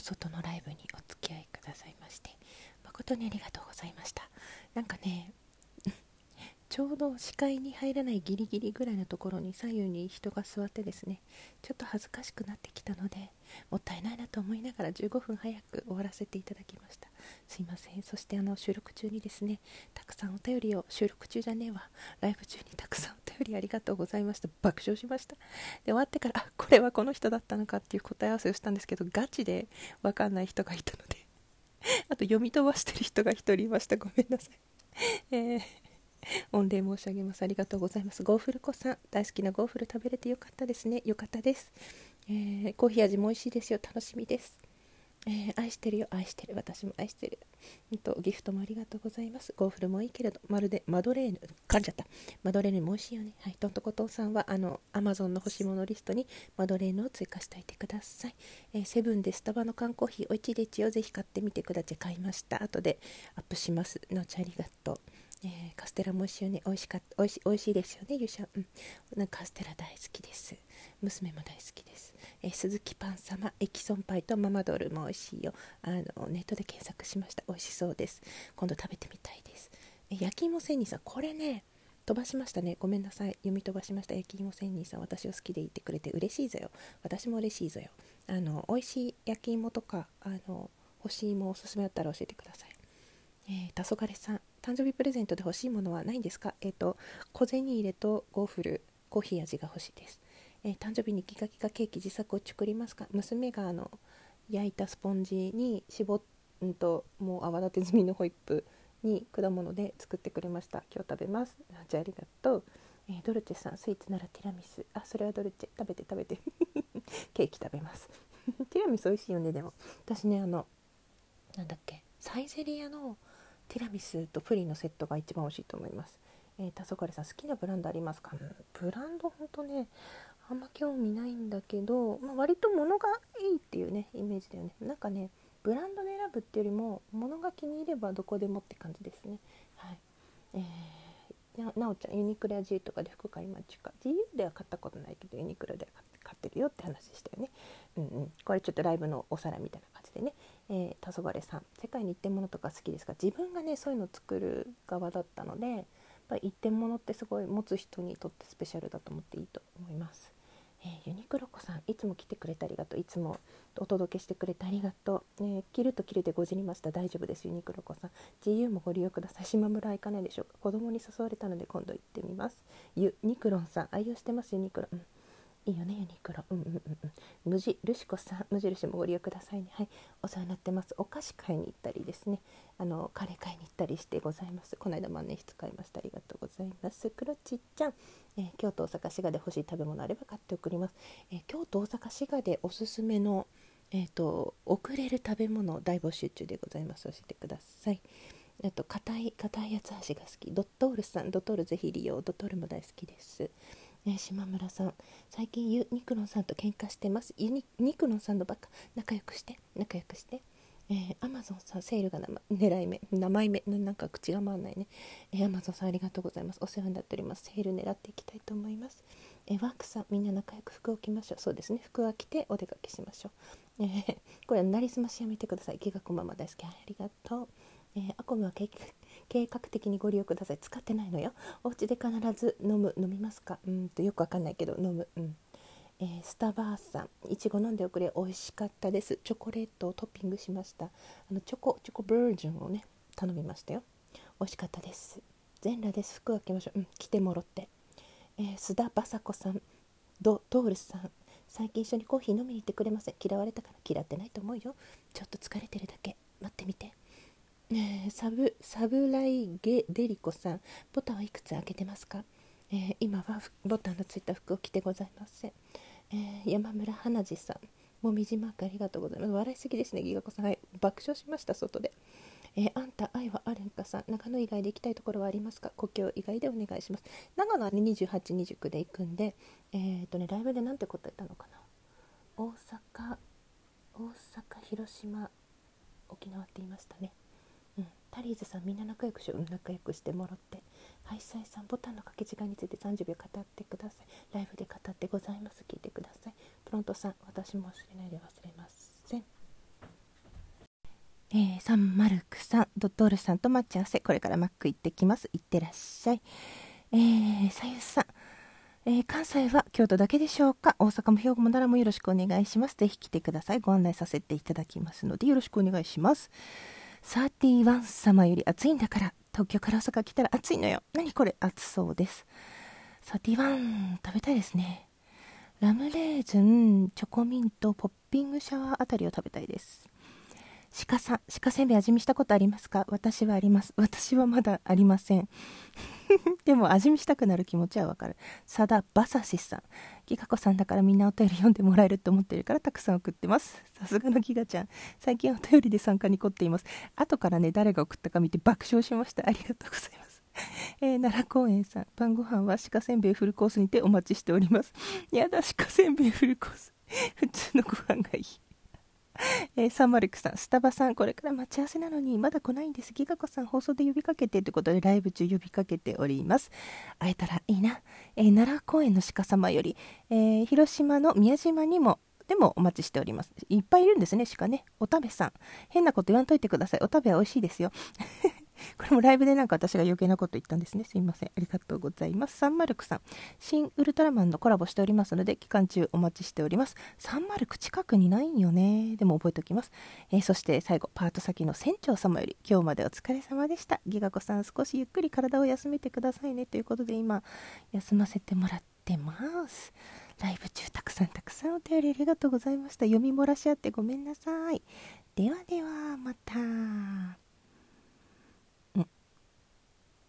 外のライブにお付き合いくださいまして。誠にありがとうございました。なんかね ちょうど視界に入らないギリギリぐらいのところに左右に人が座ってですねちょっと恥ずかしくなってきたのでもったいないなと思いながら15分早く終わらせていただきました。すいません。そしてあの収録中にですねたくさんお便りを収録中じゃねえわ。ライブ中にりありがとうございました爆笑しましたで終わってからあこれはこの人だったのかっていう答え合わせをしたんですけどガチで分かんない人がいたのであと読み飛ばしてる人が1人いましたごめんなさいえー御礼申し上げます。ありがとうございます。ゴーフル子さん、大好きなゴーフル食べれてよかったですね。よかったです。えー、コーヒー味も美味しいですよ。楽しみです。えー、愛してるよ。愛してる。私も愛してる。とギフトもありがとうございます。ゴーフルもいいけれど、まるでマドレーヌ、噛んじゃった。マドレーヌも美味しいよね。はい。トントコトンさんは、あの、アマゾンの欲しいものリストにマドレーヌを追加しておいてください。えー、セブンでスタバの缶コーヒー、おいちでちをぜひ買ってみてください。買いました。後でアップします。のちありがとう。えー、カステラも美味しいよね。美味しかった。美味し美味しいですよね、ゆうしゃん。うん。なんかカステラ大好きです。娘も大好きです。え、鈴木パン様、エキソンパイとママドールも美味しいよ。あの、ネットで検索しました。美味しそうです。今度食べてみたいです。え、焼き芋仙人さん、これね、飛ばしましたね。ごめんなさい。読み飛ばしました。焼き芋仙人さん、私を好きでいてくれて嬉しいぞよ。私も嬉しいぞよ。あの、美味しい焼き芋とか、あの、欲し芋おすすめだったら教えてください。えー、黄昏さん、誕生日プレゼントで欲しいものはないんですか？えっ、ー、と、小銭入れとゴーフル、コーヒー味が欲しいです。えー、誕生日にギガギガケーキ自作を作りますか？娘があの焼いたスポンジに絞っんともう泡立て済みのホイップに果物で作ってくれました。今日食べます。じゃあありがとう、えー、ドルチェさんスイーツならティラミス。あそれはドルチェ。食べて食べて。ケーキ食べます。ティラミス美味しいよねでも。私ねあのなんだっけ。サイゼリアのティラミスとプリンのセットが一番美味しいと思います。えー、黄昏さん好きなブランドありますか、ブランドほんとねあんま興味ないんだけど、まあ、割と物がいいっていうねイメージだよね。なんかねブランドで選ぶっていうよりも物が気に入ればどこでもって感じですね。はい。えー、なおちゃんユニクロや G とかで服買いまちか。GU では買ったことないけどユニクロでは買ってるよって話したよね。うんうん。これちょっとライブのお皿みたいな感じでね。えー、黄昏さん。世界に一点物とか好きですが自分がねそういうの作る側だったのでやっぱり一点物ってすごい持つ人にとってスペシャルだと思っていいと思います。えー、ユニクロ子さんいつも来てくれてありがとう。いつもお届けしてくれてありがとう、えー、切ると切れてごじりました。大丈夫ですユニクロ子さん。GU もご利用ください。島村行かないでしょうか。子供に誘われたので今度行ってみます。ユニクロンさん愛用してますユニクロ、うん。いいよねユニクロ。うんうんうん無地ルシコさん無印もご利用くださいね。はい。お世話になってます。お菓子買いに行ったりですね。あのカレー買いに行ったりしてございます。この間万年筆買いました。ありがとうございます。クロチッちゃん、えー、京都大阪滋賀で欲しい食べ物あれば買って送ります、えー、京都大阪滋賀でおすすめのえっ、ー、と送れる食べ物大募集中でございます。教えてください。あと硬い硬い八つ橋が好き。ドットールさん。ドットールぜひ利用。ドットールも大好きです。ね、島村さん。最近ユニクロンさんと喧嘩してます。ユニクロンさんのばっか。仲良くして。仲良くして。えー、アマゾンさんセールが狙い目。名前目。なんか口が回んないね、えー、アマゾンさんありがとうございます。お世話になっております。セール狙っていきたいと思います。えー、ワークさんみんな仲良く服を着ましょう。そうですね。服は着てお出かけしましょう、えー、これはなりすましやめてください。気がこまま大好き、ありがとう、えー、アコムは計画的にご利用ください。使ってないのよ。お家で必ず飲む。飲みますか？うんとよくわかんないけど飲む。うん。えー、スタバーさんいちご飲んでおくれ美味しかったです。チョコレートをトッピングしました。あのチョコチョコバージョンをね頼みましたよ。美味しかったです。全裸です。服を開けましょう。うん着てもろって、えー、須田雅子さんドドールさん。最近一緒にコーヒー飲みに行ってくれません。嫌われたから嫌ってないと思うよ。ちょっと疲れてるだけ。待ってみて。え、サブサブライゲデリコさんボタンはいくつ開けてますか、えー、今はボタンのついた服を着てございません、えー、山村花地さんもみじマークありがとうございます。笑いすぎですねギガ子さん。はい爆笑しました外で。えー、あんた愛はあるんかさん長野以外で行きたいところはありますか？故郷以外でお願いします。長野は、ね、2829で行くんでえ、っとねライブで何て答えたのかな？大阪大阪広島沖縄って言いましたね。タリーズさんみんな仲良くしよう、仲良くしてもらってハイサイさんボタンの掛け時間について30秒語ってくださいライブで語ってございます聞いてくださいプロントさん私も忘れないで忘れませんえー、サンマルクさん、ドットールさんと待ち合わせ、これからマック行ってきます。行ってらっしゃい。えー、さゆさん、えー、関西は京都だけでしょうか？大阪も兵庫も奈良もよろしくお願いします。ぜひ来てください。ご案内させていただきますので、よろしくお願いします。31様より暑いんだから、東京から大阪来たら暑いのよ。何これ？暑そうです。31食べたいですね。ラムレーズン、チョコミント、ポッピングシャワーあたりを食べたいです。鹿さん、鹿せんべい味見したことありますか？私はあります。私はまだありません。でも味見したくなる気持ちはわかる。さだバサシさん。ギガ子さんだからみんなお便り読んでもらえると思ってるからたくさん送ってます。さすがのギガちゃん。最近お便りで参加に凝っています。後からね、誰が送ったか見て爆笑しました。ありがとうございます。えー、奈良公園さん。晩ご飯は鹿せんべいフルコースにてお待ちしております。やだ、鹿せんべいフルコース。普通のご飯がいい。えー、サンマルクさん、スタバさん、これから待ち合わせなのにまだ来ないんです。ギガ子さん、放送で呼びかけてということで、ライブ中呼びかけております。会えたらいいな。えー、奈良公園の鹿様より、えー、広島の宮島にも、でもお待ちしております。いっぱいいるんですね、鹿ね。おたべさん。変なこと言わんといてください。おたべは美味しいですよ。これもライブでなんか私が余計なこと言ったんですね。すいません。ありがとうございます。サンマルクさん。新ウルトラマンのコラボしておりますので、期間中お待ちしております。サンマルク近くにないんよね。でも覚えておきます。えー、そして最後、パート先の船長様より、今日までお疲れ様でした。ギガ子さん、少しゆっくり体を休めてくださいね。ということで、今、休ませてもらってます。ライブ中たくさんたくさんお便りありがとうございました。読み漏らしあってごめんなさい。ではでは、また。